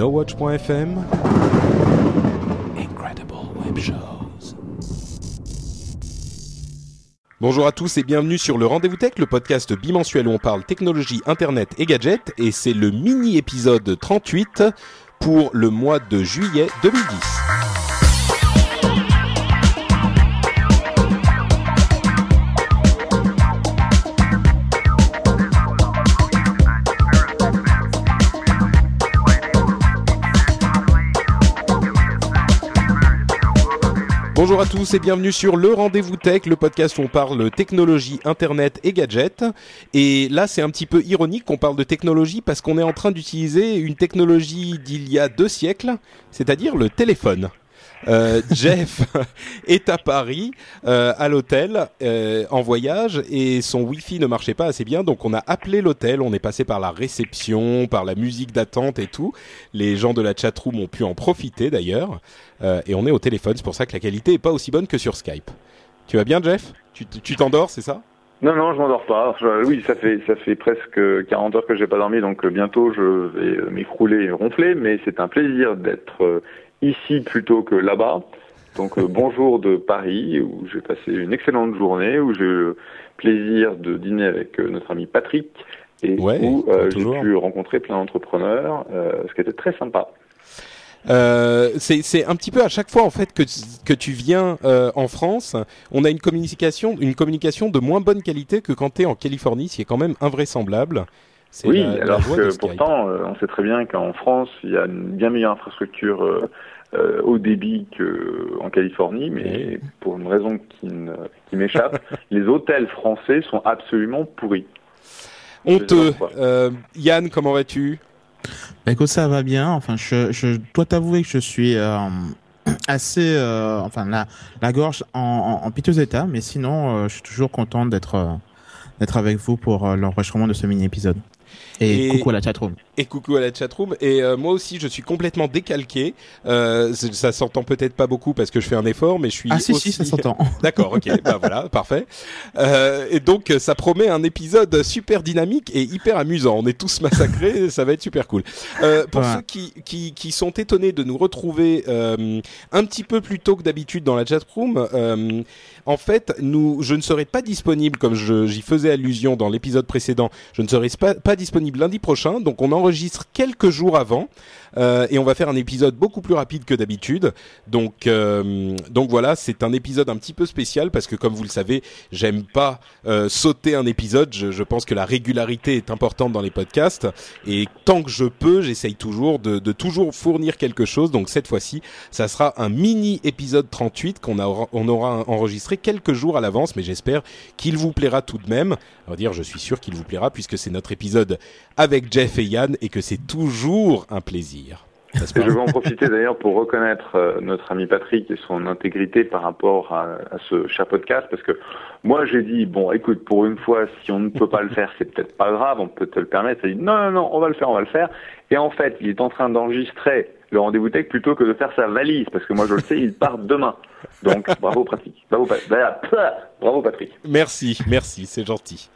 NoWatch.fm Incredible Web Shows. Bonjour à tous et bienvenue sur le Rendez-vous Tech, le podcast bimensuel où on parle technologie, internet et gadgets. Et c'est le mini-épisode 38 pour le mois de juillet 2010. Bonjour à tous et bienvenue sur le Rendez-vous Tech, le podcast où on parle technologie, internet et gadgets. Et là, c'est un petit peu ironique qu'on parle de technologie parce qu'on est en train d'utiliser une technologie d'il y a deux siècles, c'est-à-dire le téléphone. Euh, Jeff est à Paris, euh, à l'hôtel, euh, en voyage, et son Wi-Fi ne marchait pas assez bien, donc on a appelé l'hôtel. On est passé par la réception, par la musique d'attente et tout. Les gens de la chatroom ont pu en profiter d'ailleurs, et on est au téléphone. C'est pour ça que la qualité est pas aussi bonne que sur Skype. Tu vas bien, Jeff? Tu t'endors, c'est ça? Non, non, je m'endors pas. Oui, ça fait ça fait presque 40 heures que j'ai pas dormi, donc bientôt je vais m'écrouler et ronfler, mais c'est un plaisir d'être ici plutôt que là-bas. Donc euh, bonjour de Paris, où j'ai passé une excellente journée, où j'ai eu le plaisir de dîner avec euh, notre ami Patrick, et Ouais, où euh, j'ai pu rencontrer plein d'entrepreneurs, ce qui était très sympa. Euh, c'est un petit peu à chaque fois en fait que que tu viens euh, en France, on a une communication une communication de moins bonne qualité que quand tu es en Californie, ce qui est quand même invraisemblable. Oui, la- alors que pourtant, euh, on sait très bien qu'en France, il y a une bien meilleure infrastructure euh, haut débit qu'en Californie, mais pour une raison qui, ne- qui m'échappe, les hôtels français sont absolument pourris. honteux. Euh, Yann, comment vas-tu? Bah, écoute, ça va bien. Enfin, je, je dois t'avouer que je suis euh, assez, euh, enfin, la, la gorge en, en, en piteux état, mais sinon, euh, je suis toujours content d'être euh, d'être avec vous pour euh, l'enregistrement de ce mini-épisode. Et, Et- coucou à la chatroom. Et coucou à la chatroom. Et euh, moi aussi, je suis complètement décalqué. Euh, ça s'entend peut-être pas beaucoup parce que je fais un effort, mais je suis Ah si, aussi... si, ça s'entend. D'accord, ok, bah voilà, parfait. Euh, et donc, ça promet un épisode super dynamique et hyper amusant. On est tous massacrés, ça va être super cool. Euh, pour Ouais. ceux qui, qui, qui sont étonnés de nous retrouver un petit peu plus tôt que d'habitude dans la chatroom, en fait, nous, je ne serai pas disponible, comme j'y faisais allusion dans l'épisode précédent, je ne serai pas, pas disponible lundi prochain, donc on enregistre quelques jours avant. Euh, et on va faire un épisode beaucoup plus rapide que d'habitude. Donc, euh, donc voilà, c'est un épisode un petit peu spécial parce que comme vous le savez, j'aime pas euh, sauter un épisode. Je, je pense que la régularité est importante dans les podcasts et tant que je peux, j'essaye toujours de, de toujours fournir quelque chose. Donc cette fois-ci, ça sera un mini épisode 38 qu'on aura, on aura enregistré quelques jours à l'avance, mais j'espère qu'il vous plaira tout de même. Va dire, je suis sûr qu'il vous plaira puisque c'est notre épisode avec Jeff et Yann et que c'est toujours un plaisir. Et je vais en profiter d'ailleurs pour reconnaître euh, notre ami Patrick et son intégrité par rapport à, à ce cher podcast, parce que moi j'ai dit, bon écoute, pour une fois, si on ne peut pas le faire, c'est peut-être pas grave, on peut te le permettre. Il dit, non, non, non, on va le faire, on va le faire. Et en fait, il est en train d'enregistrer le rendez-vous tech plutôt que de faire sa valise, parce que moi je le sais, il part demain. Donc bravo Patrick. Bravo, bah, bravo Patrick. Merci, merci, c'est gentil.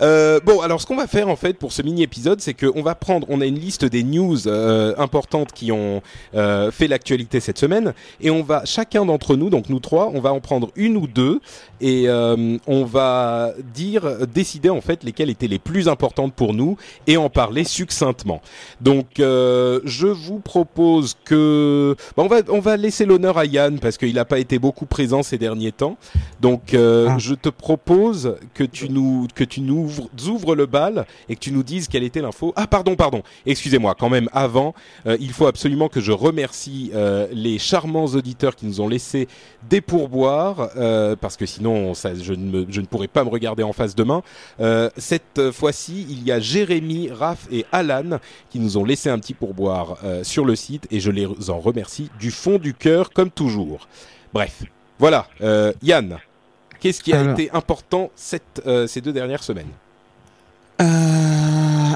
Euh, bon, alors ce qu'on va faire en fait pour ce mini épisode, c'est qu'on va prendre, on a une liste des news euh, importantes qui ont euh, fait l'actualité cette semaine, et on va chacun d'entre nous, donc nous trois, on va en prendre une ou deux, et euh, on va dire, décider en fait lesquelles étaient les plus importantes pour nous et en parler succinctement. Donc, euh, je vous propose que, bon, on va on va laisser l'honneur à Yann parce qu'il n'a pas été beaucoup présent ces derniers temps. Donc, euh, euh, Ah. je te propose que tu nous que tu nous ouvres, ouvres le bal et que tu nous dises quelle était l'info. Ah pardon pardon. Excusez-moi. Quand même avant, euh, il faut absolument que je remercie euh, les charmants auditeurs qui nous ont laissé des pourboires parce que sinon ça, je, ne me- je ne pourrais pas me regarder en face demain. Cette fois-ci, il y a Jérémy, Raph et Alan qui nous ont laissé un petit pourboire sur le site et je les en remercie du fond du cœur comme toujours. Bref, voilà. Yann, qu'est-ce qui a Alors. été important cette, euh, ces deux dernières semaines Euh,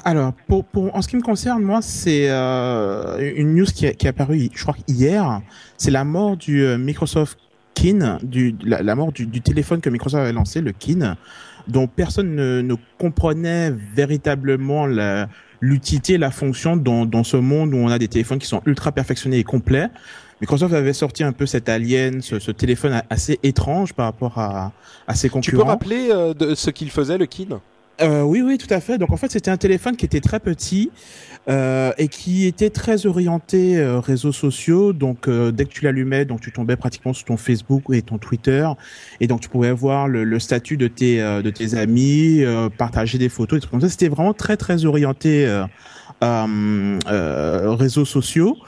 alors, pour, pour, en ce qui me concerne, moi, c'est euh, une news qui, a- qui est apparue, je crois, hier. C'est la mort du Microsoft Kin, du, la, la mort du, du téléphone que Microsoft avait lancé, le Kin, dont personne ne, ne comprenait véritablement la- l'utilité, la fonction dans, dans ce monde où on a des téléphones qui sont ultra perfectionnés et complets. Microsoft avait sorti un peu cet alien, ce, ce téléphone a- assez étrange par rapport à, à ses Tu peux concurrents. rappeler euh, de ce qu'il faisait, le Kin? Euh, oui, oui, tout à fait. Donc en fait, c'était un téléphone qui était très petit euh, et qui était très orienté euh, réseaux sociaux. Donc euh, dès que tu l'allumais, donc tu tombais pratiquement sur ton Facebook et ton Twitter, et donc tu pouvais voir le, le statut de tes euh, de tes amis, euh, partager des photos, des trucs comme ça. C'était vraiment très très orienté euh, euh, euh, réseaux sociaux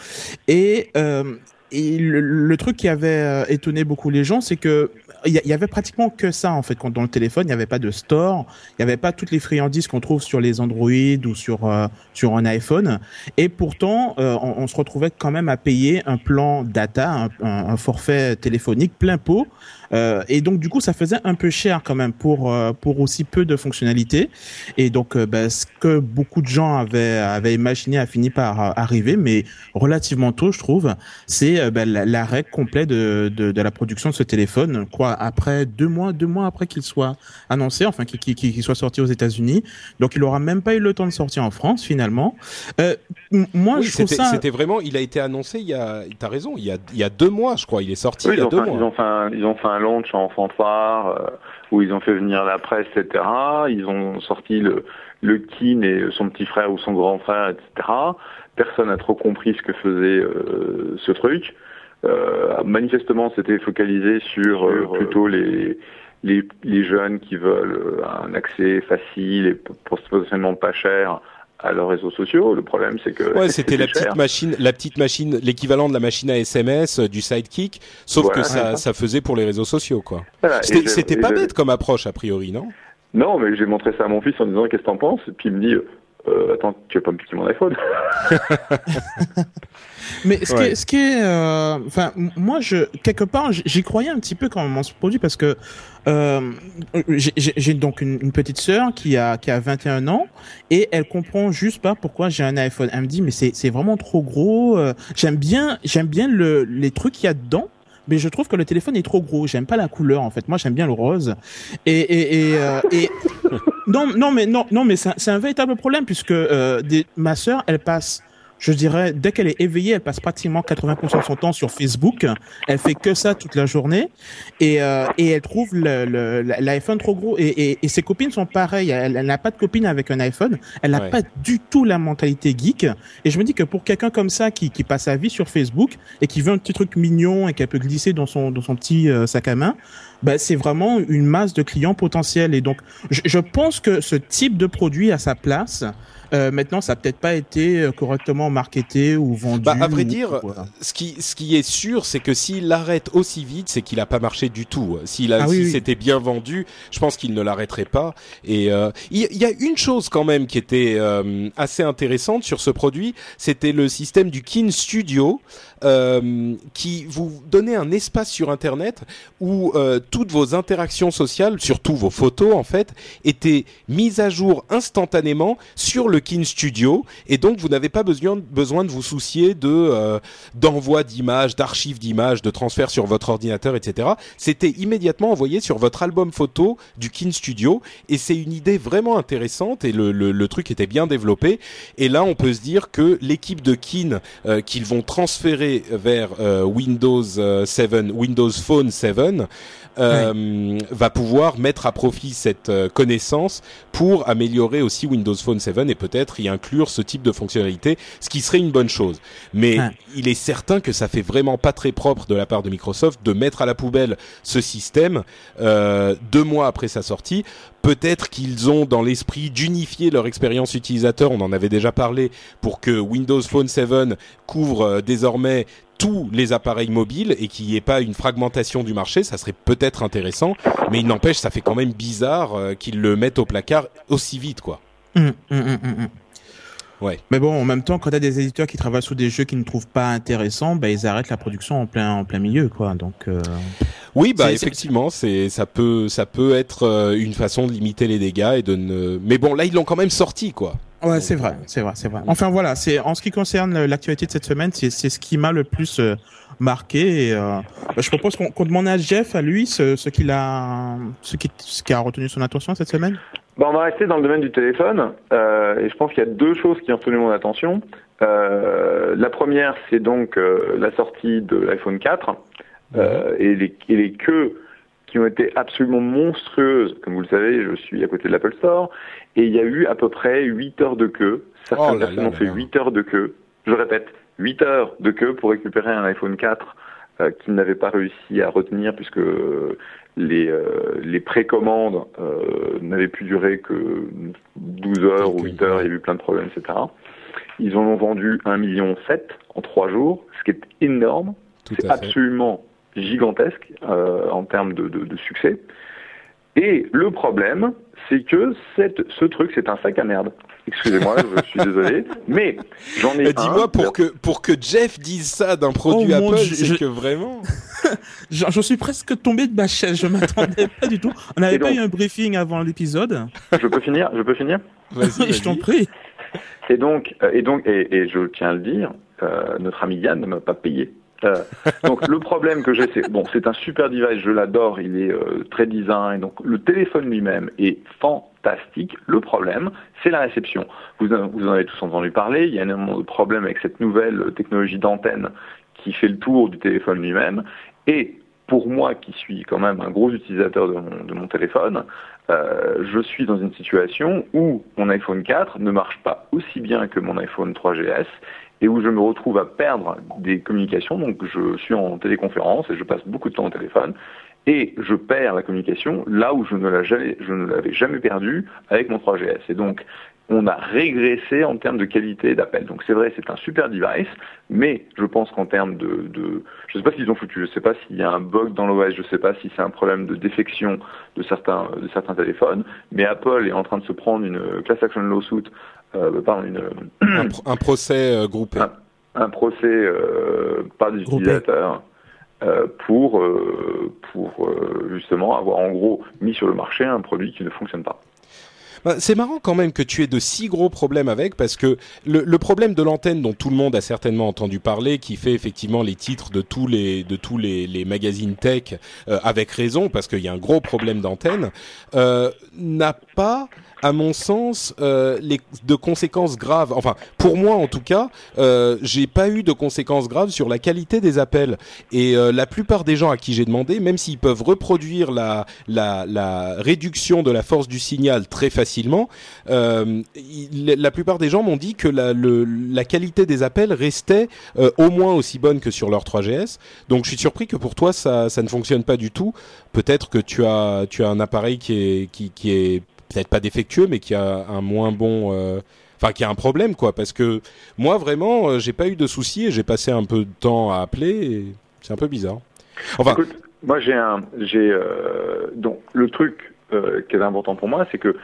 et euh, et le, le truc qui avait euh, étonné beaucoup les gens, c'est que il y, avait pratiquement que ça en fait quand dans le téléphone, il n'y avait pas de store, il n'y avait pas toutes les friandises qu'on trouve sur les Android ou sur euh, sur un iPhone. Et pourtant, euh, on, se retrouvait quand même à payer un plan data, un- un forfait téléphonique plein pot. Euh, et donc du coup, ça faisait un peu cher quand même pour euh, pour aussi peu de fonctionnalités. Et donc, euh, ben, ce que beaucoup de gens avaient avaient imaginé a fini par euh, arriver, mais relativement tôt, je trouve. C'est la- l'arrêt complet de, de de la production de ce téléphone. Quoi, après deux mois, deux mois après qu'il soit annoncé, enfin qu'il qu'il- qu'il soit sorti aux États-Unis. Donc, il aura même pas eu le temps de sortir en France finalement. Euh, moi, Oui, je trouve c'était ça. c'était vraiment. Il a été annoncé. Il y a. T'as raison. Il y a il y a deux mois, je crois. Il est sorti Oui, il y a deux fait, ils, mois. ont fait un, ils ont fait un launch en fanfare où ils ont fait venir la presse, etc. Ils ont sorti le, le Kin et son petit frère ou son grand frère, etc. Personne n'a trop compris ce que faisait euh, ce truc. Euh, manifestement, c'était focalisé sur euh, plutôt les, les, les jeunes qui veulent un accès facile et potentiellement pas cher à leurs réseaux sociaux. Le problème, c'est que Ouais, c'était la cher. petite machine, la petite machine, l'équivalent de la machine à SMS euh, du Sidekick, sauf Voilà. que ça, Ouais. ça faisait pour les réseaux sociaux, quoi. Voilà, C'était pas bête comme approche a priori, non? Non, mais j'ai montré ça à mon fils en disant qu'est-ce que t'en penses? Et puis il me dit euh, attends, tu vas pas me piquer mon iPhone Mais ce qui est, ce qui est, euh, enfin, moi, je quelque part, j'y croyais un petit peu quand on se produit parce que euh, j'ai- donc une, une petite sœur qui a qui a 21 ans et elle comprend juste pas pourquoi j'ai un iPhone. Elle me dit mais c'est c'est vraiment trop gros. j'aime bien j'aime bien le les trucs qu'il y a dedans. Mais je trouve que le téléphone est trop gros. J'aime pas la couleur en fait. Moi j'aime bien le rose. Et et et, euh, et non non mais non non mais c'est un- véritable problème puisque euh, des, ma sœur elle passe je dirais, dès qu'elle est éveillée, elle passe pratiquement 80% de son temps sur Facebook. Elle fait que ça toute la journée. Et, euh, et elle trouve le- le- l'iPhone trop gros. Et, et, et ses copines sont pareilles. Elle, elle n'a pas de copine avec un iPhone. Elle n'a Ouais. pas du tout la mentalité geek. Et je me dis que pour quelqu'un comme ça qui, qui passe sa vie sur Facebook et qui veut un petit truc mignon et qu'elle peut glisser dans son, dans son petit euh, sac à main, bah, c'est vraiment une masse de clients potentiels. Et donc, je, je pense que ce type de produit a sa place. Euh, maintenant, ça n'a peut-être pas été euh, correctement marketé ou vendu. Bah, à vrai ou- dire, voilà. ce qui, ce qui est sûr, c'est que s'il l'arrête aussi vite, c'est qu'il a pas marché du tout. S'il Ah oui, si oui. c'était bien vendu, je pense qu'il ne l'arrêterait pas. Et euh, il y, il y a une chose quand même qui était euh, assez intéressante sur ce produit, c'était le système du Kin Studio. Euh, qui vous donnait un espace sur Internet où euh, toutes vos interactions sociales, surtout vos photos en fait, étaient mises à jour instantanément sur le Kin Studio. Et donc vous n'avez pas besoin, de vous soucier euh, d'envoi d'images, d'archives d'images, de transfert sur votre ordinateur, etc. C'était immédiatement envoyé sur votre album photo du Kin Studio. Et c'est une idée vraiment intéressante et le, truc était bien développé. Et là on peut se dire que l'équipe de Kin qu'ils vont transférer vers euh, Windows euh, 7, Windows Phone 7 euh, va pouvoir mettre à profit cette euh, connaissance pour améliorer aussi Windows Phone 7 et peut- peut-être y inclure ce type de fonctionnalité, ce qui serait une bonne chose. Mais il est certain que ça fait vraiment pas très propre de la part de Microsoft de mettre à la poubelle ce système euh, deux mois après sa sortie. Peut-être qu'ils ont dans l'esprit d'unifier leur expérience utilisateur, on en avait déjà parlé, pour que Windows Phone 7 couvre euh, désormais tous les appareils mobiles et qu'il n'y ait pas une fragmentation du marché, ça serait peut-être intéressant, mais il n'empêche, ça fait quand même bizarre euh, qu'ils le mettent au placard aussi vite, quoi. Hum, hum, hum, ouais. Mais bon, en même temps, quand a des éditeurs qui travaillent sur des jeux qu'ils ne trouvent pas intéressants, bah, ils arrêtent la production en plein en plein milieu, quoi. Donc. Euh... Oui, bah effectivement, c'est ça peut ça peut être euh, une façon de limiter les dégâts et de ne. Mais bon, là, ils l'ont quand même sorti, quoi. Ouais, c'est vrai, c'est vrai, c'est vrai. Enfin voilà, c'est en ce qui concerne l'actualité de cette semaine, c'est ce qui m'a le plus euh, marqué. Et, euh, bah, je propose qu'on demande à Jeff, à lui, ce, ce qu'il a, ce qui, ce qui a retenu son attention cette semaine. Bah, on va rester dans le domaine du téléphone, euh, et je pense qu'il y a deux choses qui ont retenu mon attention. Euh, la première, c'est donc euh, la sortie de l'iPhone 4 euh, et, les, et les queues qui ont été absolument monstrueuses. Comme vous le savez, je suis à côté de l'Apple Store et il y a eu à peu près 8 heures de queue. Certaines oh personnes ont fait 8 heures de queue. Je répète, 8 heures de queue pour récupérer un iPhone 4 euh, qu'ils n'avaient pas réussi à retenir puisque les, euh, les précommandes euh, n'avaient pu durer que 12 heures ou 8 heures, il y a eu plein de problèmes, etc. Ils en ont vendu 1,7 million en 3 jours, ce qui est énorme. C'est absolument gigantesque en termes de, de, de, succès. Et le problème, c'est que cette, ce truc, c'est un sac à merde. Excusez-moi, je suis désolé, mais j'en ai. Dis-moi pour que pour que Jeff dise ça d'un produit oh, Apple, c'est que vraiment. J'en suis presque tombé de ma chaise. Je m'attendais pas du tout. On n'avait pas eu un briefing avant l'épisode. Je peux finir. Je peux finir? Vas-y, je t'en prie. Et donc, euh, et donc, et, et, je tiens à le dire, euh, notre ami Yann ne m'a pas payé. Euh, donc le problème que j'ai, c'est bon, c'est un super device, je l'adore, il est euh, très design, donc le téléphone lui-même est Le problème, c'est la réception. Vous, en avez tous entendu parler. Il y a un problème avec cette nouvelle technologie d'antenne qui fait le tour du téléphone lui-même. Et pour moi, qui suis quand même un gros utilisateur de mon, de mon téléphone, euh, je suis dans une situation où mon iPhone 4 ne marche pas aussi bien que mon iPhone 3GS et où je me retrouve à perdre des communications. Donc je suis en téléconférence et je passe beaucoup de temps au téléphone et je perds la communication là où je ne l'avais jamais perdu avec mon 3GS. Et donc on a régressé en termes de qualité d'appel. Donc c'est vrai, c'est un super device, mais je pense qu'en termes de, de, je ne sais pas ce qu'ils ont foutu, je ne sais pas s'il y a un bug dans l'OS, je ne sais pas si c'est un problème de défection de certains de certains téléphones, mais Apple est en train de se prendre une class action lawsuit euh, pardon, une, un, procès euh, groupé. Un, procès euh, par des utilisateurs pour, pour justement avoir en gros mis sur le marché un produit qui ne fonctionne pas. Bah, c'est marrant quand même que tu aies de si gros problèmes avec, parce que le, le problème de l'antenne dont tout le monde a certainement entendu parler, qui fait effectivement les titres de tous les de tous les, les magazines tech, avec raison, parce qu'il y a un gros problème d'antenne, euh, n'a pas à mon sens, euh, les, de conséquences graves. Enfin, pour moi en tout cas, euh, j'ai pas eu de conséquences graves sur la qualité des appels. Et euh, la plupart des gens à qui j'ai demandé, même s'ils peuvent reproduire la, la, la, réduction de la force du signal très facilement, euh, la plupart des gens m'ont dit que la, le, la qualité des appels restait euh, au moins aussi bonne que sur leur 3GS. Donc, je suis surpris que pour toi ça, ça ne fonctionne pas du tout. Peut-être que tu as, tu as un appareil qui est, qui, qui est peut-être pas défectueux, mais qui a un moins bon, euh, enfin qui a un problème quoi. Parce que moi vraiment, euh, j'ai pas eu de soucis et j'ai passé un peu de temps à appeler. C'est un peu bizarre. Enfin, Écoute, moi j'ai un, j'ai euh, donc le truc qui est important pour moi, c'est que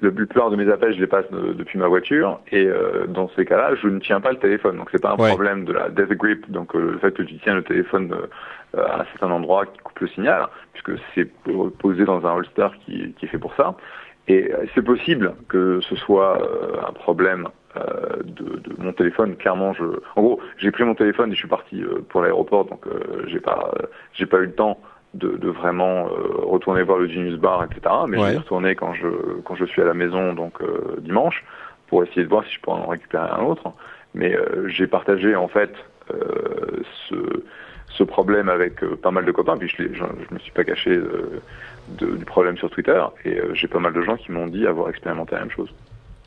le plupart de mes appels, je les passe depuis ma voiture, et dans ces cas-là, je ne tiens pas le téléphone. Donc c'est pas un problème de la death grip, donc le fait que tu tiens le téléphone à un certain endroit qui coupe le signal, puisque c'est posé dans un holster qui, qui est fait pour ça. Et euh, c'est possible que ce soit euh, un problème euh, de, de, mon téléphone. Clairement, je, en gros, j'ai pris mon téléphone et je suis parti pour l'aéroport, donc j'ai pas, j'ai pas eu le temps de, de vraiment retourner voir le Genius Bar, etc. Mais ouais. je vais retourner quand je quand je suis à la maison, donc dimanche, pour essayer de voir si je peux en récupérer un autre. Mais j'ai partagé en fait ce ce problème avec pas mal de copains, puis je, je, je me suis pas caché de, du problème sur Twitter et euh, j'ai pas mal de gens qui m'ont dit avoir expérimenté la même chose.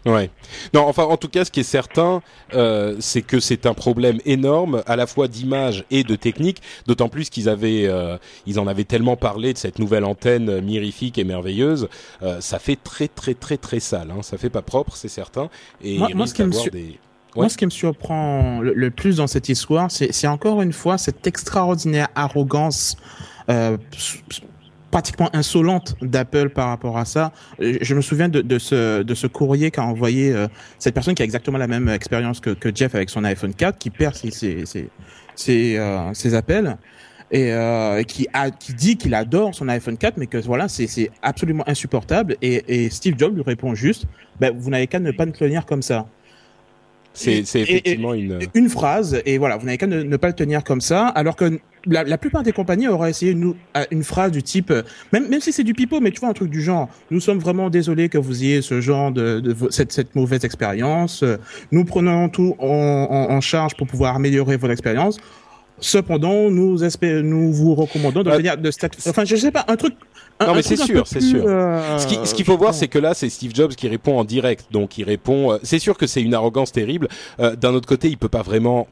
Ouais. Non, enfin, en tout cas, ce qui est certain, euh, c'est que c'est un problème énorme, à la fois d'image et de technique. D'autant plus qu'ils avaient, euh, ils en avaient tellement parlé de cette nouvelle antenne mirifique et merveilleuse. Euh, ça fait très, très, très, très sale. Hein. Ça fait pas propre, c'est certain. Et Moi- il moi, risque ce qui me su- des. Moi, ce qui me surprend le, le plus dans cette histoire, c'est encore une fois cette extraordinaire arrogance euh, pratiquement insolente d'Apple par rapport à ça. Euh, Je me souviens de, ce, de ce courrier qu'a envoyé euh, cette personne qui a exactement la même expérience que, que Jeff avec son iPhone 4, qui perd ses, ses, ses, ses, euh, appels et qui a qui dit qu'il adore son iPhone 4 mais que voilà c'est absolument insupportable et, et Steve Jobs lui répond juste ben, vous n'avez qu'à ne pas le tenir comme ça C'est, c'est Et- et- effectivement une. une phrase et voilà vous n'avez qu'à ne, ne pas le tenir comme ça alors que la, la plupart des compagnies auraient essayé une, une phrase du type euh, même même si c'est du pipeau mais tu vois un truc du genre nous sommes vraiment désolés que vous ayez ce genre de, de cette, cette mauvaise expérience Euh, nous prenons tout en, en, en charge pour pouvoir améliorer votre expérience cependant nous espé- nous vous recommandons de Bah, venir de enfin je sais pas un truc un, Non, mais c'est sûr, c'est sûr. euh, Ce qui- ce qu'il faut voir, c'est que là, c'est Steve Jobs qui répond en direct. Donc, il répond. euh, c'est sûr que c'est une arrogance terrible. Euh, D'un autre côté, il peut pas vraiment.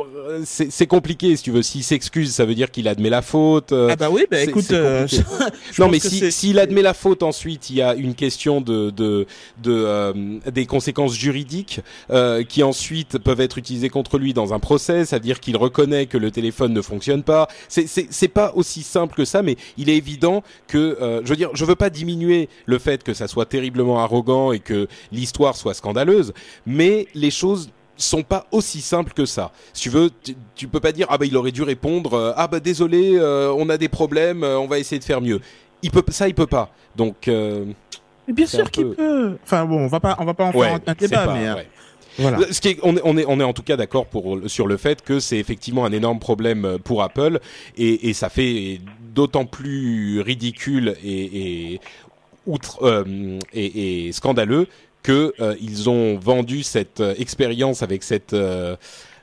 Euh, C'est compliqué, si tu veux. S'il s'excuse, ça veut dire qu'il admet la faute. euh, ah bah oui bah écoute euh, je non, mais que si s'il admet la faute ensuite, il y a une question de de de euh, des conséquences juridiques euh, qui ensuite peuvent être utilisées contre lui dans un procès, c'est-à-dire qu'il reconnaît que le téléphone ne fonctionne pas. C'est c'est pas aussi simple que ça, mais il est évident que je veux dire, je veux pas diminuer le fait que ça soit terriblement arrogant et que l'histoire soit scandaleuse, mais les choses sont pas aussi simples que ça. Si tu veux, tu, tu peux pas dire ah bah il aurait dû répondre euh, ah bah désolé, euh, on a des problèmes, euh, on va essayer de faire mieux. Il peut ça il peut pas. Donc Mais bien sûr qu'il peu- peut. Enfin bon, on va pas, on va pas en ouais, faire un, débat, pas- mais ouais. voilà. Ce qui est, on, est, on est on est en tout cas d'accord pour sur le fait que c'est effectivement un énorme problème pour Apple et, et ça fait d'autant plus ridicule et, et outre euh, et, et scandaleux que euh, ils ont vendu cette euh, expérience avec cette euh,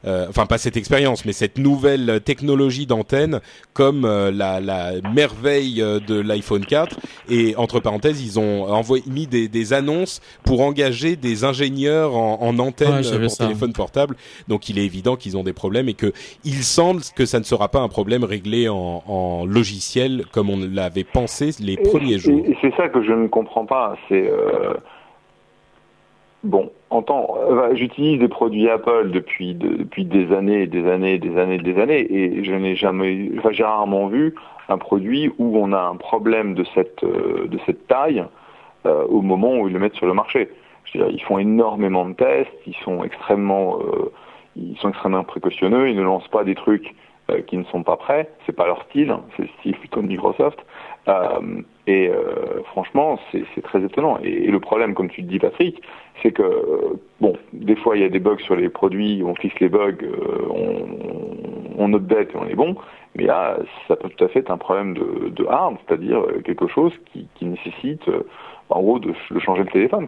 euh, enfin pas cette expérience, mais cette nouvelle technologie d'antenne comme euh, la, la merveille euh, de l'iPhone 4. Et entre parenthèses, ils ont envoyé mis des, des annonces pour engager des ingénieurs en, en antenne Ouais, pour ça. téléphone portable. Donc il est évident qu'ils ont des problèmes et que il semble que ça ne sera pas un problème réglé en, en logiciel comme on l'avait pensé les premiers Et- jours. Et, c'est ça que je ne comprends pas. C'est euh, bon. Euh, j'utilise des produits Apple depuis de- depuis des années, et des années, et des années, et des années, et je n'ai jamais, enfin j'ai rarement vu un produit où on a un problème de cette euh, de cette taille euh, au moment où ils le mettent sur le marché. Dire, ils font énormément de tests, ils sont extrêmement ils sont extrêmement précautionneux, ils ne lancent pas des trucs qui ne sont pas prêts, c'est pas leur style, hein, c'est le style plutôt de Microsoft. Euh, et euh, franchement, c'est très étonnant. Et, le problème, comme tu le dis, Patrick, c'est que bon, des fois il y a des bugs sur les produits, on fixe les bugs, euh, on, on update et on est bon. Mais là, ça peut tout à fait être un problème de, de hard, c'est-à-dire quelque chose qui, nécessite, en gros, de, changer le téléphone.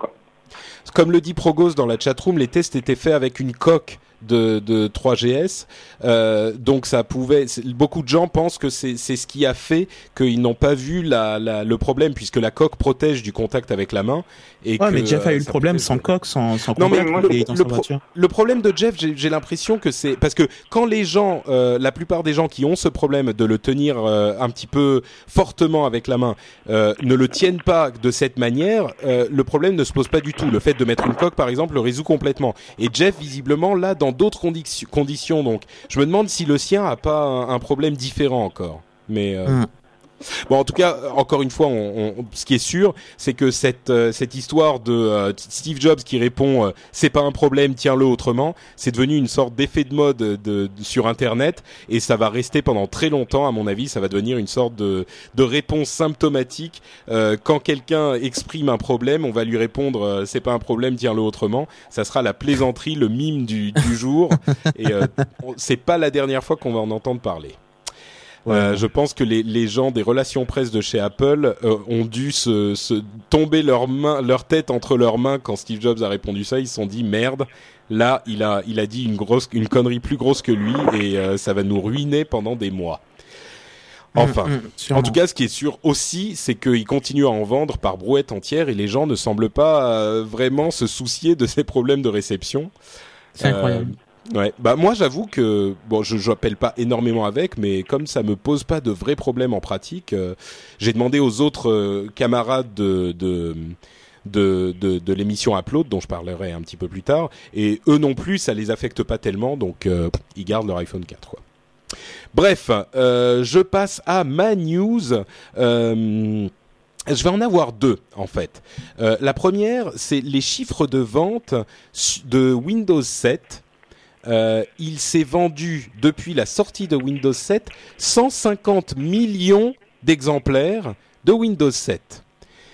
Comme le dit Progos dans la chatroom, les tests étaient faits avec une coque de, de 3GS, euh, donc ça pouvait. Beaucoup de gens pensent que c'est ce qui a fait qu'ils n'ont pas vu la, la, le problème puisque la coque protège du contact avec la main. Et Ouais, que, mais Jeff a euh, eu le ça problème sans coque, sans, sans Non, mais moi, le pro- voiture. Le problème de Jeff, j'ai l'impression que c'est parce que quand les gens, euh, la plupart des gens qui ont ce problème de le tenir euh, un petit peu fortement avec la main, euh, ne le tiennent pas de cette manière, euh, le problème ne se pose pas du tout. Le fait de mettre une coque, par exemple, le résout complètement. Et Jeff, visiblement, là, dans d'autres condi- conditions, donc, je me demande si le sien a pas un, un problème différent encore. Mais euh, Hmm. Bon, en tout cas, euh, encore une fois, on, on- ce qui est sûr, c'est que cette euh, cette histoire de euh, Steve Jobs qui répond euh, c'est pas un problème, tiens-le autrement, c'est devenu une sorte d'effet de mode de, de- sur Internet et ça va rester pendant très longtemps. À mon avis, ça va devenir une sorte de de réponse symptomatique. Euh, quand quelqu'un exprime un problème, on va lui répondre euh, c'est pas un problème, tiens-le autrement. Ça sera la plaisanterie, le mime du, du jour et euh, c'est pas la dernière fois qu'on va en entendre parler. Euh, je pense que les, les gens des relations presse de chez Apple euh, ont dû se, se tomber leur main, leur tête entre leurs mains quand Steve Jobs a répondu ça. Ils se sont dit merde. Là, il a, il a dit une grosse, une connerie plus grosse que lui et euh, ça va nous ruiner pendant des mois. Enfin, en tout cas, ce qui est sûr aussi, c'est qu'ils continuent à en vendre par brouette entière et les gens ne semblent pas vraiment se soucier de ces problèmes de réception. C'est incroyable. Ouais, bah moi j'avoue que bon, je j'appelle pas énormément avec, mais comme ça me pose pas de vrais problèmes en pratique, euh, j'ai demandé aux autres euh, camarades de de de, de, de l'émission Upload dont je parlerai un petit peu plus tard, et eux non plus ça les affecte pas tellement, donc euh, ils gardent leur iPhone 4 quoi. Bref, je passe à ma news. je vais en avoir deux en fait. la première, c'est les chiffres de vente de Windows 7 euh, il s'est vendu depuis la sortie de Windows 7 150 millions d'exemplaires de Windows 7.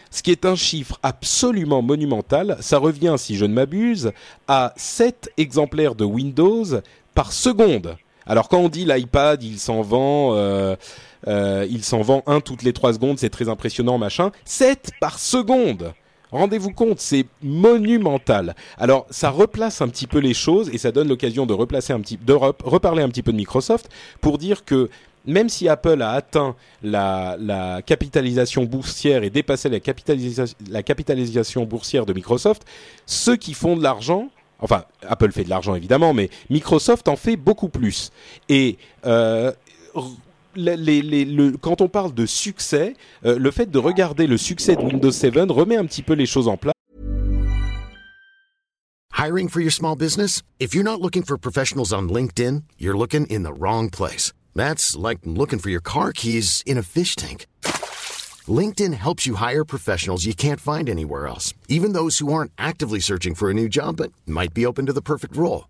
Ce qui est un chiffre absolument monumental, ça revient, si je ne m'abuse, à 7 exemplaires de Windows par seconde. Alors quand on dit l'iPad, il s'en vend, euh, euh, il s'en vend un toutes les 3 secondes, c'est très impressionnant, machin. 7 par seconde Rendez-vous compte, c'est monumental. Alors, ça replace un petit peu les choses et ça donne l'occasion de replacer un petit, de reparler un petit peu de Microsoft pour dire que même si Apple a atteint la, capitalisation boursière et dépassé la, capitalisation boursière de Microsoft, ceux qui font de l'argent, enfin Apple fait de l'argent évidemment, mais Microsoft en fait beaucoup plus. Et euh, le, quand on parle de succès, euh, le fait de regarder le succès de Windows 7 remet un petit peu les choses en place. Hiring for your small business? If you're not looking for professionals on LinkedIn, you're looking in the wrong place. That's like looking for your car keys in a fish tank. LinkedIn helps you hire professionals you can't find anywhere else, even those who aren't actively searching for a new job but might be open to the perfect role.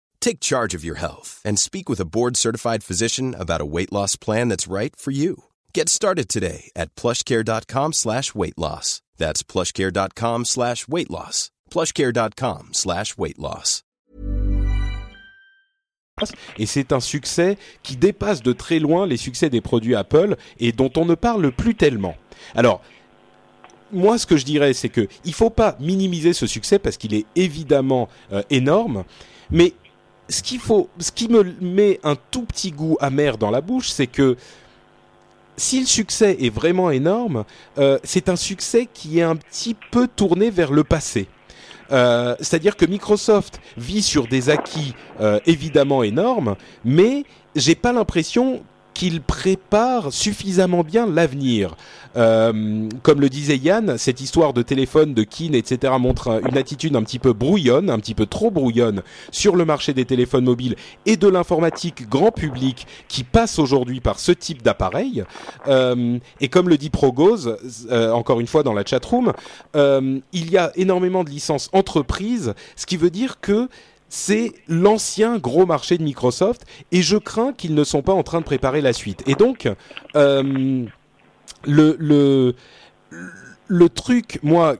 Take charge of your health and speak with a board certified physician about a weight loss plan that's right for you. Get started today at plushcare.com slash weight loss. That's plushcare.com slash weight loss. Plushcare.com slash weight loss. Et c'est un succès qui dépasse de très loin les succès des produits Apple et dont on ne parle plus tellement. Alors, moi, ce que je dirais, c'est que il faut pas minimiser ce succès parce qu'il est évidemment euh, énorme, mais ce qui me met un tout petit goût amer dans la bouche, c'est que si le succès est vraiment énorme, euh, c'est un succès qui est un petit peu tourné vers le passé. Euh, c'est-à-dire que Microsoft vit sur des acquis euh, évidemment énormes, mais j'ai pas l'impression qu'il prépare suffisamment bien l'avenir. Euh, comme le disait Yann, cette histoire de téléphone, de kin, etc. montre une attitude un petit peu brouillonne, un petit peu trop brouillonne sur le marché des téléphones mobiles et de l'informatique grand public qui passe aujourd'hui par ce type d'appareil. Euh, et comme le dit Progose, euh, encore une fois dans la chatroom, il y a énormément de licences entreprises, ce qui veut dire que c'est l'ancien gros marché de Microsoft et je crains qu'ils ne sont pas en train de préparer la suite. Et donc, euh, le, truc, moi,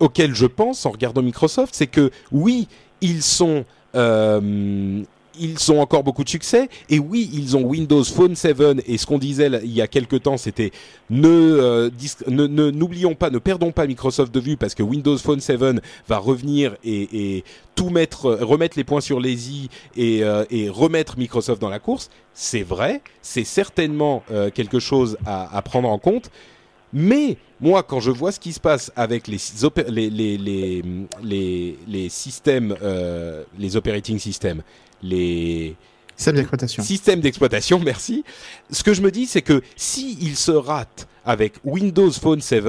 auquel je pense en regardant Microsoft, c'est que oui, ils sont euh, ils ont encore beaucoup de succès et oui, ils ont Windows Phone 7 et ce qu'on disait il y a quelques temps, c'était euh, ne n'oublions pas, ne perdons pas Microsoft de vue parce que Windows Phone 7 va revenir et, et tout mettre, remettre les points sur les i et, euh, et remettre Microsoft dans la course. C'est vrai, c'est certainement euh, quelque chose à, à prendre en compte. Mais moi, quand je vois ce qui se passe avec les les les les les, les systèmes, euh, les operating systems, les systèmes d'exploitation. Systèmes d'exploitation, merci. Ce que je me dis, c'est que si ils se ratent avec Windows Phone 7,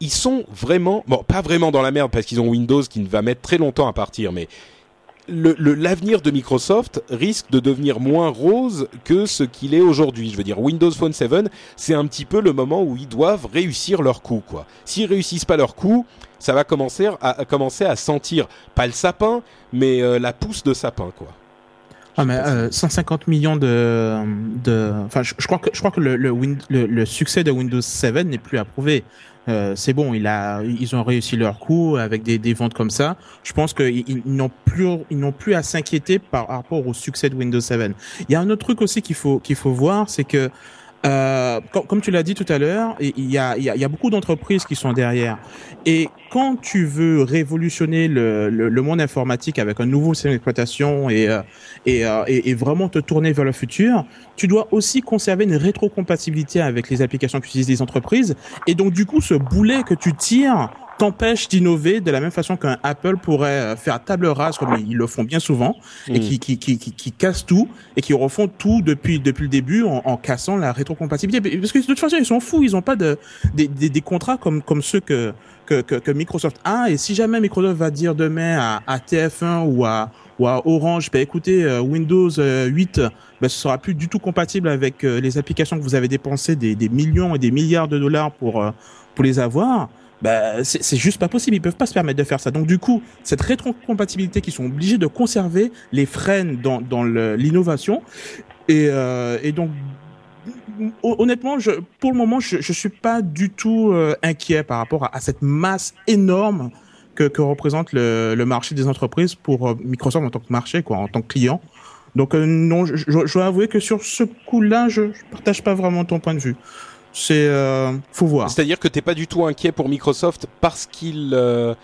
ils sont vraiment, bon, pas vraiment dans la merde parce qu'ils ont Windows qui va mettre très longtemps à partir, mais l'avenir de Microsoft risque de devenir moins rose que ce qu'il est aujourd'hui. Je veux dire, Windows Phone 7, c'est un petit peu le moment où ils doivent réussir leur coup, quoi. S'ils réussissent pas leur coup, ça va commencer à, commencer à sentir pas le sapin, mais euh, la pousse de sapin, quoi. Ah mais euh, 150 millions de de enfin je, crois que je crois que le le, le, le succès de Windows 7 n'est plus approuvé. Euh, c'est bon, il a, ils ont réussi leur coup avec des, des ventes comme ça. Je pense qu'ils ils, n'ont plus, ils n'ont plus à s'inquiéter par rapport au succès de Windows 7. Il y a un autre truc aussi qu'il faut qu'il faut voir, c'est que euh, comme, tu l'as dit tout à l'heure, il y a, beaucoup d'entreprises qui sont derrière. Et quand tu veux révolutionner le, monde informatique avec un nouveau système d'exploitation et, euh, euh, et, vraiment te tourner vers le futur, tu dois aussi conserver une rétrocompatibilité avec les applications qu'utilisent les entreprises. Et donc du coup, ce boulet que tu tires t'empêche d'innover de la même façon qu'un Apple pourrait euh, faire table rase comme ils le font bien souvent et qui, qui, qui, qui, qui cassent tout et qui refont tout depuis depuis le début en, en, cassant la rétrocompatibilité. Parce que de toute façon ils sont fous ils ont pas de des, des, des contrats comme comme ceux que que, que, que Microsoft a et si jamais Microsoft va dire demain à, à TF1 ou à ou à Orange, bah écoutez, euh, Windows 8, bah, ce sera plus du tout compatible avec euh, les applications que vous avez dépensé des, des millions et des milliards de dollars pour euh, pour les avoir bah, c'est juste pas possible. Ils peuvent pas se permettre de faire ça. Donc du coup, cette rétrocompatibilité qu'ils sont obligés de conserver les freine dans, dans l'innovation. Et, euh, et donc honnêtement, je, pour le moment, je, je suis pas du tout euh, inquiet par rapport à, à, cette masse énorme que, que représente le, le, marché des entreprises pour euh, Microsoft en tant que marché, quoi, en tant que client. Donc euh, non, je, je, je, dois avouer que sur ce coup-là, je, je partage pas vraiment ton point de vue c'est euh, faut voir. C'est-à-dire que t'es pas du tout inquiet pour Microsoft parce qu'il euh,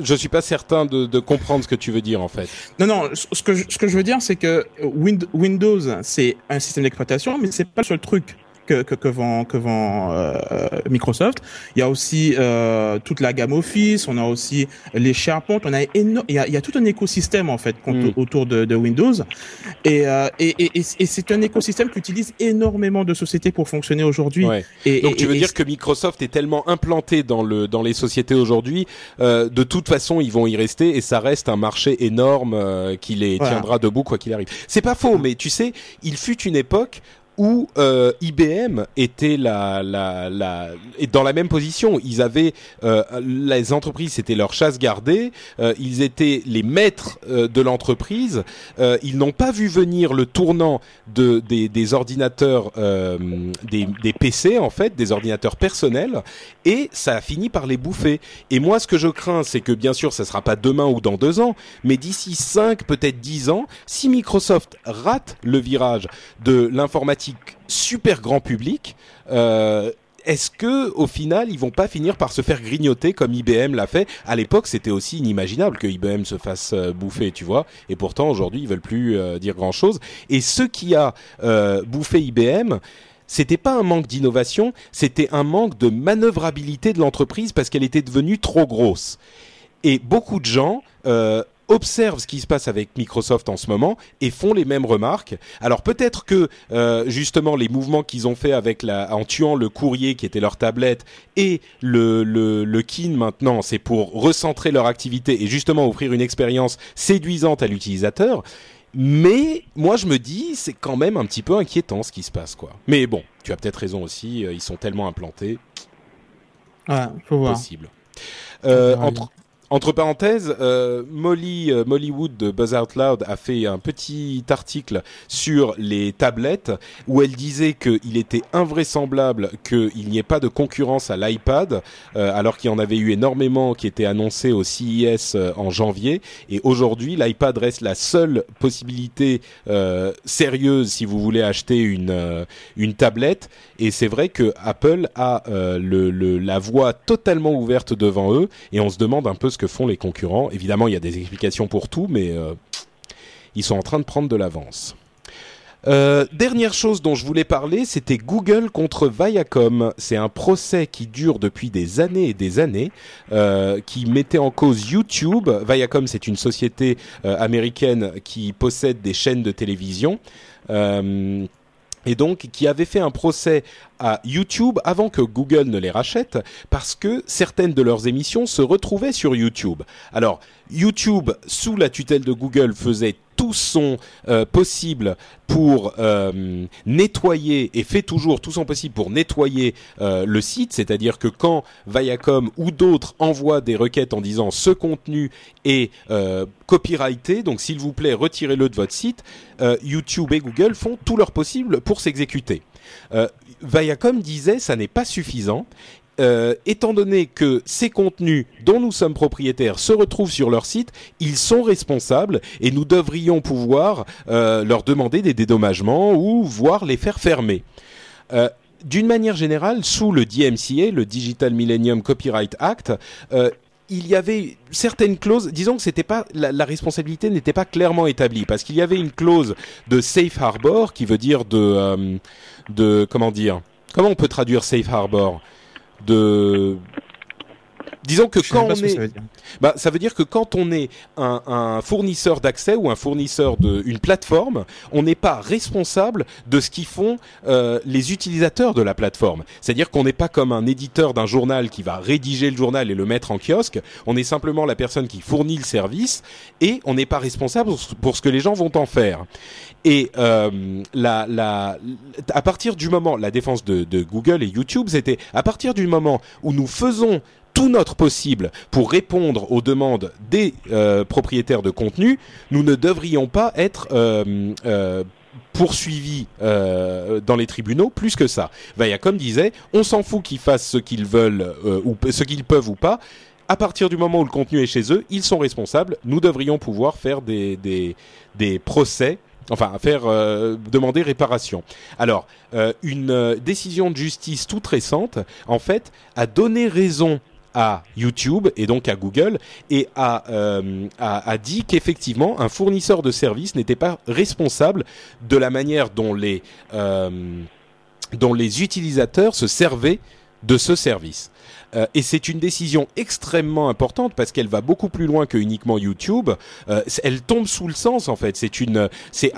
je suis pas certain de, de, comprendre ce que tu veux dire en fait. Non non, ce que je, ce que je veux dire c'est que Windows c'est un système d'exploitation mais c'est pas le seul truc que, que, que vend, que vend euh, Microsoft. Il y a aussi euh, toute la gamme Office, on a aussi les SharePoint, on a il, y a, il y a tout un écosystème en fait mm. autour de, de, Windows. Et, euh, et, et, et c'est un écosystème qui utilise énormément de sociétés pour fonctionner aujourd'hui. Ouais. Donc tu veux dire que Microsoft est tellement implanté dans, le, dans les sociétés aujourd'hui, euh, de toute façon ils vont y rester et ça reste un marché énorme euh, qui les voilà. tiendra debout quoi qu'il arrive. C'est pas faux, mais tu sais, il fut une époque où euh, IBM était la, la, la, dans la même position. Ils avaient euh, les entreprises, c'était leur chasse gardée. Euh, ils étaient les maîtres de l'entreprise. Ils n'ont pas vu venir le tournant de des, des ordinateurs, des, des PC en fait, des ordinateurs personnels, et ça a fini par les bouffer. Et moi, ce que je crains, c'est que bien sûr, ça sera pas demain ou dans deux ans, mais d'ici cinq, peut-être dix ans, si Microsoft rate le virage de l'informatique super grand public. Euh, est-ce que au final ils vont pas finir par se faire grignoter comme IBM l'a fait? À l'époque, c'était aussi inimaginable que IBM se fasse euh, bouffer, tu vois. Et pourtant aujourd'hui, ils veulent plus euh, dire grand chose. Et ce qui a bouffé IBM, c'était pas un manque d'innovation, c'était un manque de manœuvrabilité de l'entreprise parce qu'elle était devenue trop grosse. Et beaucoup de gens observent ce qui se passe avec Microsoft en ce moment et font les mêmes remarques. Alors peut-être que euh, justement les mouvements qu'ils ont fait avec la, en tuant le courrier qui était leur tablette et le le, le kin maintenant, c'est pour recentrer leur activité et justement offrir une expérience séduisante à l'utilisateur. Mais moi je me dis c'est quand même un petit peu inquiétant ce qui se passe quoi. Mais bon, tu as peut-être raison aussi, ils sont tellement implantés. Ouais, faut voir. Possible. Euh, entre, entre parenthèses, euh, Molly euh, Mollywood de Buzz Out Loud a fait un petit article sur les tablettes où elle disait qu'il était invraisemblable qu'il n'y ait pas de concurrence à l'iPad, euh, alors qu'il y en avait eu énormément qui étaient annoncés au CES euh, en janvier. Et aujourd'hui, l'iPad reste la seule possibilité euh, sérieuse si vous voulez acheter une une tablette. Et c'est vrai que Apple a le, la voie totalement ouverte devant eux, et on se demande un peu ce que font les concurrents. Évidemment, il y a des explications pour tout, mais euh, ils sont en train de prendre de l'avance. Euh, dernière chose dont je voulais parler, c'était Google contre Viacom. C'est un procès qui dure depuis des années et des années, euh, qui mettait en cause YouTube. Viacom, c'est une société américaine qui possède des chaînes de télévision. Et donc qui avait fait un procès à YouTube avant que Google ne les rachète parce que certaines de leurs émissions se retrouvaient sur YouTube. Alors YouTube, sous la tutelle de Google, faisait tous sont euh, possibles pour euh, nettoyer et fait toujours tout son possible pour nettoyer euh, le site, c'est-à-dire que quand Viacom ou d'autres envoient des requêtes en disant ce contenu est copyrighté, donc s'il vous plaît retirez-le de votre site, YouTube et Google font tout leur possible pour s'exécuter. Viacom disait ça n'est pas suffisant. Euh, étant donné que ces contenus dont nous sommes propriétaires se retrouvent sur leur site, ils sont responsables et nous devrions pouvoir euh, leur demander des dédommagements ou voire les faire fermer. Euh, D'une manière générale, sous le DMCA, le Digital Millennium Copyright Act, euh, il y avait certaines clauses, disons que c'était pas la, responsabilité n'était pas clairement établie parce qu'il y avait une clause de safe harbor qui veut dire de de comment dire comment on peut traduire safe harbor? De disons que quand on est ça veut dire. bah, ça veut dire que quand on est un, un fournisseur d'accès ou un fournisseur d'une plateforme, on n'est pas responsable de ce qu'ils font euh, les utilisateurs de la plateforme. C'est-à-dire qu'on n'est pas comme un éditeur d'un journal qui va rédiger le journal et le mettre en kiosque. On est simplement la personne qui fournit le service et on n'est pas responsable pour ce que les gens vont en faire. Et euh, la, la, à partir du moment, la défense de, de Google et YouTube, c'était à partir du moment où nous faisons tout notre possible pour répondre aux demandes des euh, propriétaires de contenu, nous ne devrions pas être euh, euh, poursuivis euh, dans les tribunaux plus que ça. Viacom disait, on s'en fout qu'ils fassent ce qu'ils veulent euh, ou ce qu'ils peuvent ou pas. À partir du moment où le contenu est chez eux, ils sont responsables. Nous devrions pouvoir faire des des, des procès enfin à faire euh, demander réparation. Alors, euh, une euh, décision de justice toute récente, en fait, a donné raison à YouTube et donc à Google et a, a, a dit qu'effectivement un fournisseur de services n'était pas responsable de la manière dont les dont les utilisateurs se servaient de ce service. Euh, et c'est une décision extrêmement importante parce qu'elle va beaucoup plus loin que uniquement YouTube. Euh, elle tombe sous le sens en fait. C'est une, c'est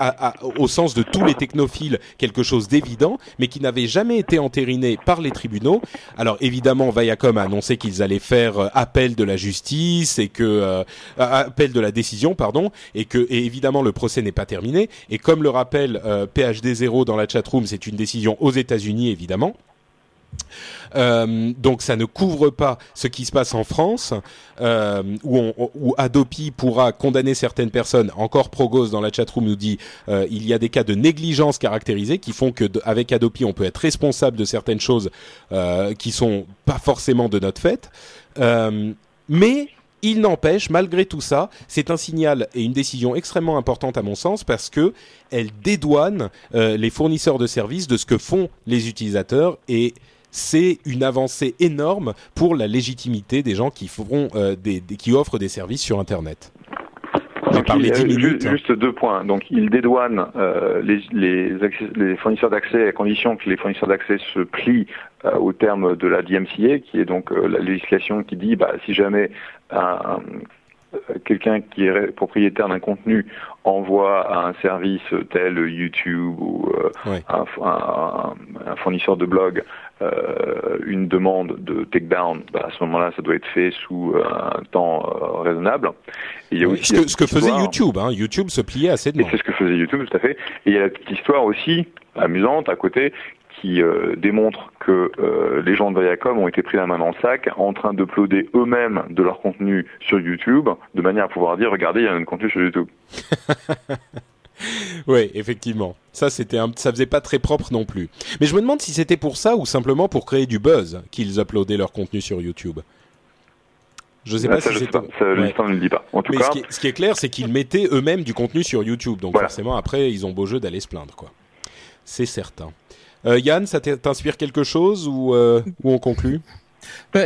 au sens de tous les technophiles quelque chose d'évident, mais qui n'avait jamais été entériné par les tribunaux. Alors évidemment, Viacom a annoncé qu'ils allaient faire euh, appel de la justice et que euh, appel de la décision, pardon, et que et évidemment le procès n'est pas terminé. Et comme le rappelle euh, PhD0 dans la chatroom, c'est une décision aux États-Unis évidemment. Euh, donc ça ne couvre pas ce qui se passe en France, euh, où, Adopi pourra condamner certaines personnes. Encore Progos dans la chatroom nous dit euh, il y a des cas de négligence caractérisée qui font que avec Adopi on peut être responsable de certaines choses euh, qui sont pas forcément de notre fait. Mais il n'empêche, malgré tout ça, c'est un signal et une décision extrêmement importante à mon sens parce que elle dédouane les fournisseurs de services de ce que font les utilisateurs et c'est une avancée énorme pour la légitimité des gens qui feront euh, des, des- qui offrent des services sur Internet. Donc, il- 10 euh, minutes. hein. Juste deux points. Donc, il dédouane euh, les, les, accès- les fournisseurs d'accès à condition que les fournisseurs d'accès se plient euh, au terme de la DMCA, qui est donc euh, la législation qui dit, bah, si jamais un- un- quelqu'un qui est propriétaire d'un contenu envoie un service tel YouTube ou euh, Ouais. un, f- un- un fournisseur de blog euh, une demande de takedown, bah, à ce moment-là, ça doit être fait sous euh, un temps euh, raisonnable. Et il y a aussi ce que, ce que petite faisait YouTube, hein. YouTube se pliait à cette et demande. c'est ce que faisait YouTube, tout à fait. Et il y a la petite histoire aussi, amusante, à côté, qui euh, démontre que euh, les gens de Viacom ont été pris la main dans le sac en train d'uploader eux-mêmes de leur contenu sur YouTube, de manière à pouvoir dire, regardez, il y a un contenu sur YouTube. Oui, effectivement. Ça, c'était un... ça faisait pas très propre non plus. Mais je me demande si c'était pour ça ou simplement pour créer du buzz qu'ils uploadaient leur contenu sur YouTube. Je sais Ah, pas ça, si sais c'était. ça, Ouais. l'histoire ne le dit pas. En tout Mais cas, ce qui, est, ce qui est clair, c'est qu'ils mettaient eux-mêmes du contenu sur YouTube. Donc Voilà. forcément, après, ils ont beau jeu d'aller se plaindre, quoi. C'est certain. Euh, Yann, ça t'in- t'inspire quelque chose ou, euh, ou on conclut? Bah,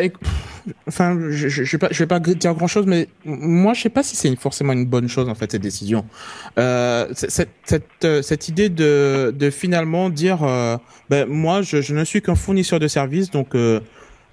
enfin, je, je, je vais pas, vais pas dire grand chose, mais moi, je sais pas si c'est forcément une bonne chose en fait cette décision. Euh, cette, cette, euh, cette idée de, de finalement dire, ben moi, je, je ne suis qu'un fournisseur de services, donc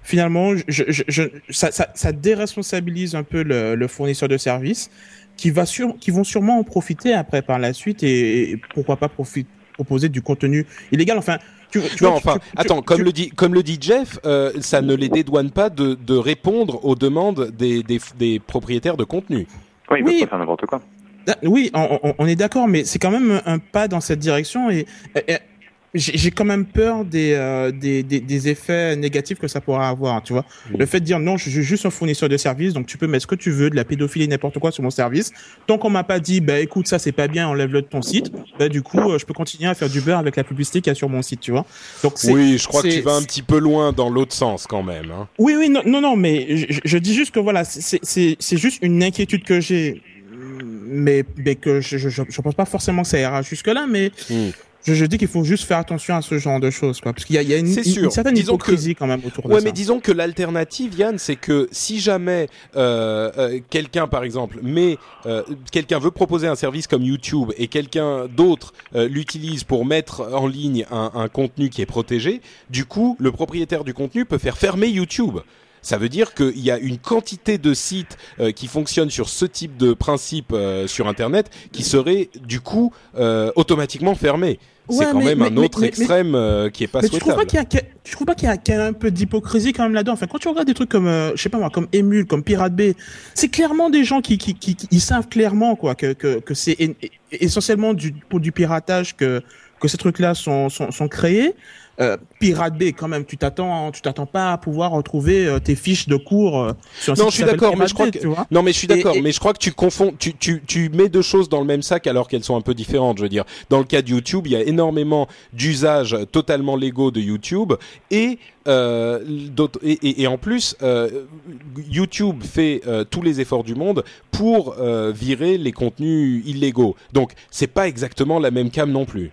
finalement, je, je, ça, ça, ça déresponsabilise un peu le, le fournisseur de services, qui va sur, qui vont sûrement en profiter après par la suite et, et pourquoi pas profiter proposer du contenu illégal. Enfin, tu, vois, enfin, attends, tu- comme le dit, comme le dit Jeff, euh, ça ne les dédouane pas de, de répondre aux demandes des, des, des propriétaires de contenu. oui, ils oui. peuvent pas faire n'importe quoi. Ah, oui, on, est d'accord, mais c'est quand même un pas dans cette direction et, j'ai quand même peur des, euh, des, des, des, effets négatifs que ça pourra avoir, tu vois. Le fait de dire non, je suis juste un fournisseur de services, donc tu peux mettre ce que tu veux, de la pédophilie, n'importe quoi sur mon service. Tant qu'on m'a pas dit, bah écoute, ça c'est pas bien, enlève-le de ton site, bah du coup, euh, je peux continuer à faire du beurre avec la publicité qu'il y a sur mon site, tu vois. Donc oui, je crois que tu vas un petit peu loin dans l'autre sens quand même. Hein. Oui, oui, non, non, non mais je, je dis juste que voilà, c'est juste une inquiétude que j'ai mais, mais que je, je, je pense pas forcément que ça ira jusque là mais hmm je, je dis qu'il faut juste faire attention à ce genre de choses, quoi, parce qu'il y y a une, une, certaine hypocrisie quand même autour de ouais, ça. mais disons que l'alternative, Yann, c'est que si jamais euh, euh, quelqu'un, par exemple, mais euh, quelqu'un veut proposer un service comme YouTube et quelqu'un d'autre euh, l'utilise pour mettre en ligne un, un contenu qui est protégé, du coup, le propriétaire du contenu peut faire fermer YouTube. Ça veut dire qu'il y a une quantité de sites euh, qui fonctionnent sur ce type de principe euh, sur Internet qui seraient du coup euh, automatiquement fermés. c'est quand même un autre extrême qui est pas souhaitable. Tu trouves pas qu'il y a, tu trouves pas qu'il y, a un peu d'hypocrisie quand même là-dedans? Enfin, quand tu regardes des trucs comme, je sais pas moi, comme Emule, comme Pirate Bay, c'est clairement des gens qui, qui, qui, ils savent clairement quoi que que, que c'est essentiellement du pour du piratage que que ces trucs-là sont, sont, sont créés euh, Pirate Bay quand même tu t'attends tu t'attends pas à pouvoir retrouver euh, tes fiches de cours euh, sur un non je suis d'accord mais je crois que non mais je suis d'accord mais je crois que tu confonds tu, tu tu mets deux choses dans le même sac alors qu'elles sont un peu différentes je veux dire dans le cas de YouTube il y a énormément d'usages totalement légaux de YouTube et euh, et, et, en plus, euh, YouTube fait euh, tous les efforts du monde pour euh, virer les contenus illégaux. Donc, c'est pas exactement la même cam non plus.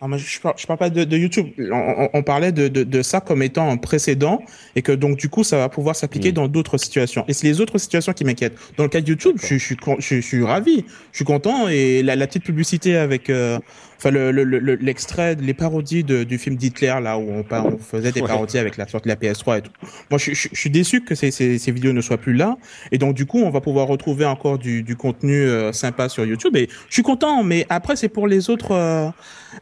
Ah, je, parle, je parle pas de, de YouTube. On, on parlait de, de, de, ça comme étant un précédent et que donc du coup ça va pouvoir s'appliquer mm. dans d'autres situations. Et c'est les autres situations qui m'inquiètent. Dans le cas de YouTube, je, je, suis ravi, je suis content et la, la petite publicité avec euh, enfin le l'extrait, le, les parodies de, du film d'Hitler là où on, on faisait des parodies avec la sorte de la PS3 et tout. Moi, je, je, je suis déçu que ces, ces, ces, vidéos ne soient plus là et donc du coup, on va pouvoir retrouver encore du, du contenu euh, sympa sur YouTube et je suis content. Mais après, c'est pour les autres euh,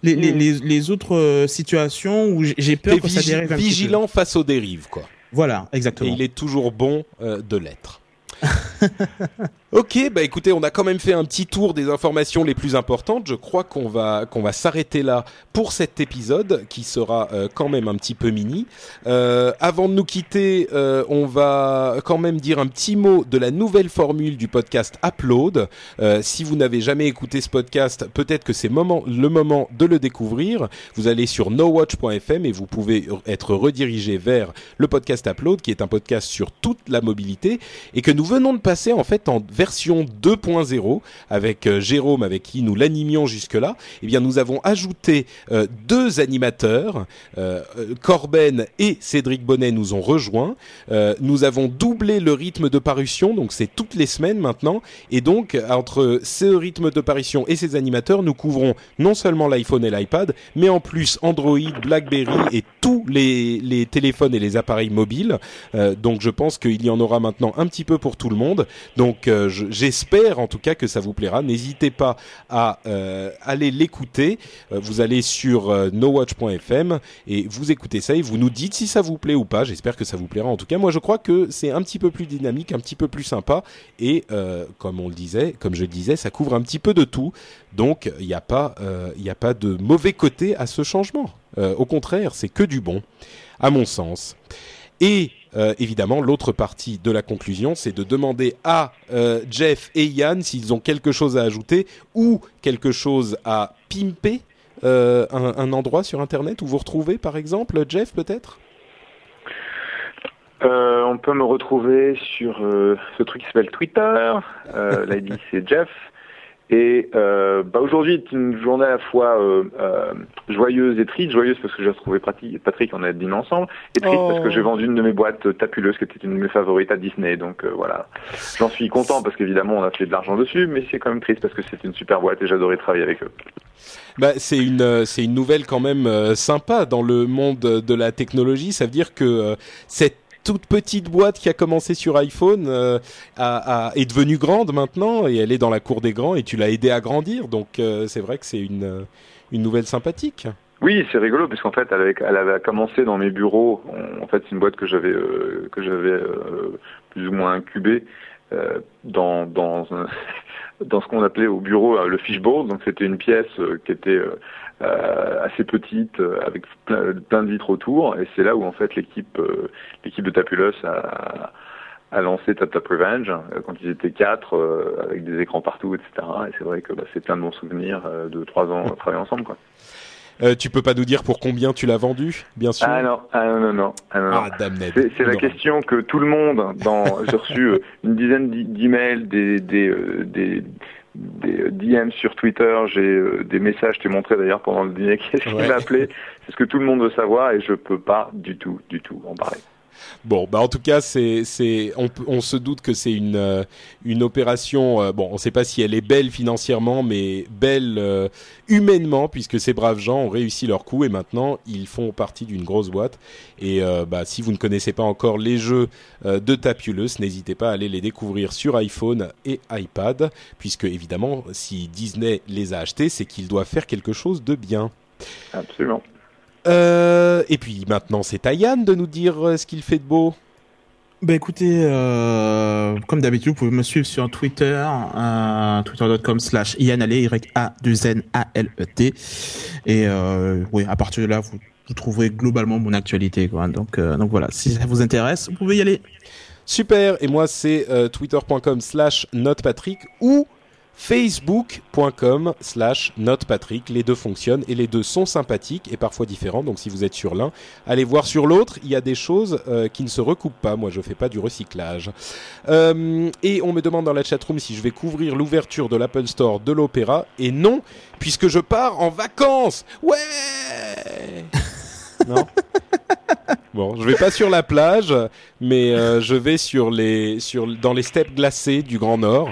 les, les, les, les, autres euh, situations où j'ai peur que ça dérive un vigilant face aux dérives quoi. Voilà, exactement. Et il est toujours bon de l'être. ok, bah écoutez, on a quand même fait un petit tour des informations les plus importantes. Je crois qu'on va qu'on va s'arrêter là pour cet épisode qui sera euh, quand même un petit peu mini. Euh, avant de nous quitter, euh, on va quand même dire un petit mot de la nouvelle formule du podcast Upload. Euh, si vous n'avez jamais écouté ce podcast, peut-être que c'est moment, le moment de le découvrir. Vous allez sur nowatch.fm et vous pouvez être redirigé vers le podcast Upload, qui est un podcast sur toute la mobilité et que nous venons de passer en fait en 2.0 avec euh, Jérôme avec qui nous l'animions jusque-là. Eh bien, nous avons ajouté euh, deux animateurs, euh, Corben et Cédric Bonnet nous ont rejoints. nous avons doublé le rythme de parution, donc c'est toutes les semaines maintenant. Et donc, entre ce rythme de parution et ces animateurs, nous couvrons non seulement l'iPhone et l'iPad, mais en plus Android, BlackBerry et tous les, les téléphones et les appareils mobiles. donc, je pense qu'il y en aura maintenant un petit peu pour tout le monde. Donc euh, j'espère en tout cas que ça vous plaira. N'hésitez pas à euh, aller l'écouter. Euh, vous allez sur nowatch.fm et vous écoutez ça et vous nous dites si ça vous plaît ou pas. J'espère que ça vous plaira. En tout cas, moi je crois que c'est un petit peu plus dynamique, un petit peu plus sympa et comme on le disait, comme je le disais, ça couvre un petit peu de tout. Donc il n'y a pas, a pas de mauvais côté à ce changement. au contraire, c'est que du bon, à mon sens. Et euh, évidemment, l'autre partie de la conclusion, c'est de demander à euh, Jeff et Yann s'ils ont quelque chose à ajouter ou quelque chose à pimper, euh, un, endroit sur Internet où vous retrouvez, par exemple, Jeff, peut-être? On peut me retrouver sur ce truc qui s'appelle Twitter. L'ID, c'est Jeff. Et euh, bah aujourd'hui est une journée à la fois euh, euh, joyeuse et triste. Joyeuse parce que j'ai retrouvé Patrick, on a dîné ensemble, et triste parce que j'ai oh. vendu une de mes boîtes tapuleuses qui était une de mes favorites à Disney. Donc euh, voilà, j'en suis content parce qu'évidemment on a fait de l'argent dessus, mais c'est quand même triste parce que c'est une super boîte et j'adorais travailler avec eux. Bah, c'est une euh, c'est une nouvelle quand même euh, sympa dans le monde de la technologie. Ça veut dire que cette toute petite boîte qui a commencé sur iPhone euh, a, a, est devenue grande maintenant et elle est dans la cour des grands et tu l'as aidé à grandir. Donc euh, c'est vrai que c'est une, une nouvelle sympathique. Oui, c'est rigolo puisqu'en fait, elle avait, elle avait commencé dans mes bureaux. En fait, c'est une boîte que j'avais euh, que j'avais plus ou moins incubée dans dans un, dans ce qu'on appelait au bureau le fishbowl. Donc c'était une pièce qui était assez petite avec plein, de vitres autour. Et c'est là où en fait l'équipe l'équipe de Tapulous a a lancé Tap Tap Revenge quand ils étaient quatre avec des écrans partout, etc. Et c'est vrai que bah, c'est plein de bons souvenirs de trois ans à travailler ensemble, quoi. Euh, tu peux pas nous dire pour combien tu l'as vendu, bien sûr. Ah non, ah non, non, non. Ah, non, ah, c'est la question que tout le monde, dans, j'ai reçu euh, une dizaine d'emails, des, des, euh, des, des DM sur Twitter, j'ai euh, des messages, je t'ai montré d'ailleurs pendant le dîner, qu'est-ce qu'il m'a appelé, c'est ce que tout le monde veut savoir et je peux pas du tout, du tout en parler. Bon, bah en tout cas, c'est, c'est, on, se doute que c'est une euh, une opération. Euh, bon, on ne sait pas si elle est belle financièrement, mais belle euh, humainement, puisque ces braves gens ont réussi leur coup et maintenant ils font partie d'une grosse boîte. Et bah, si vous ne connaissez pas encore les jeux de Tapulous, n'hésitez pas à aller les découvrir sur iPhone et iPad, puisque évidemment, si Disney les a achetés, c'est qu'ils doivent faire quelque chose de bien. Absolument. Euh, et puis maintenant, c'est à Yann de nous dire euh, ce qu'il fait de beau. Ben écoutez, euh, comme d'habitude, vous pouvez me suivre sur Twitter, euh, twitter.com slash y a 2 n a l e t Et euh, oui, à partir de là, vous, vous trouverez globalement mon actualité. Quoi. Donc, donc voilà, si ça vous intéresse, vous pouvez y aller. Super, et moi c'est twitter.com slash notepatrick ou facebook.com slash notepatrick. Les deux fonctionnent et les deux sont sympathiques et parfois différents. Donc si vous êtes sur l'un, allez voir sur l'autre. Il y a des choses euh, qui ne se recoupent pas. Moi, je fais pas du recyclage. Euh, et on me demande dans la chatroom si je vais couvrir l'ouverture de l'Apple Store de l'Opéra. Et non, puisque je pars en vacances. Ouais Non Bon, je vais pas sur la plage, mais euh, je vais sur les, sur, dans les steppes glacées du Grand Nord.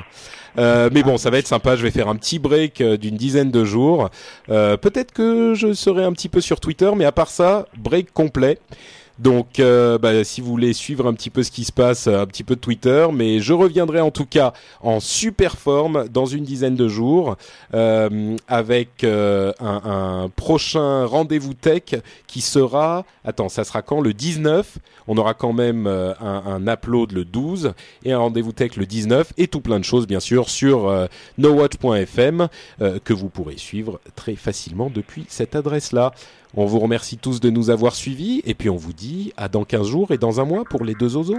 Euh, mais bon, ça va être sympa. Je vais faire un petit break euh, d'une dizaine de jours. Euh, peut-être que je serai un petit peu sur Twitter, mais à part ça, break complet. Donc, euh, bah, si vous voulez suivre un petit peu ce qui se passe, un petit peu de Twitter, mais je reviendrai en tout cas en super forme dans une dizaine de jours euh, avec euh, un, un, prochain rendez-vous tech qui sera, attends, ça sera quand Le 19. On aura quand même euh, un, un, upload le 12 et un rendez-vous tech le 19 et tout plein de choses bien sûr sur euh, nowatch.fm que vous pourrez suivre très facilement depuis cette adresse-là. On vous remercie tous de nous avoir suivis et puis on vous dit à dans 15 jours et dans un mois pour les deux oiseaux.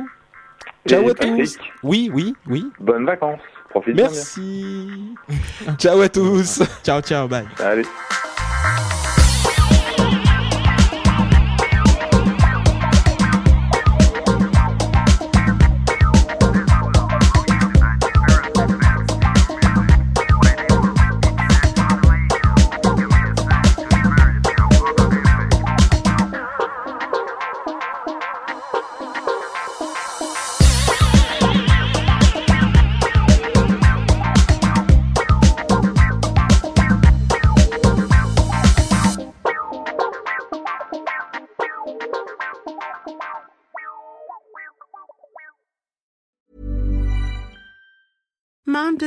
Ciao à tous. Oui, oui, oui. Bonnes vacances. Profitez Merci. ciao à tous. ciao, ciao, bye. Allez.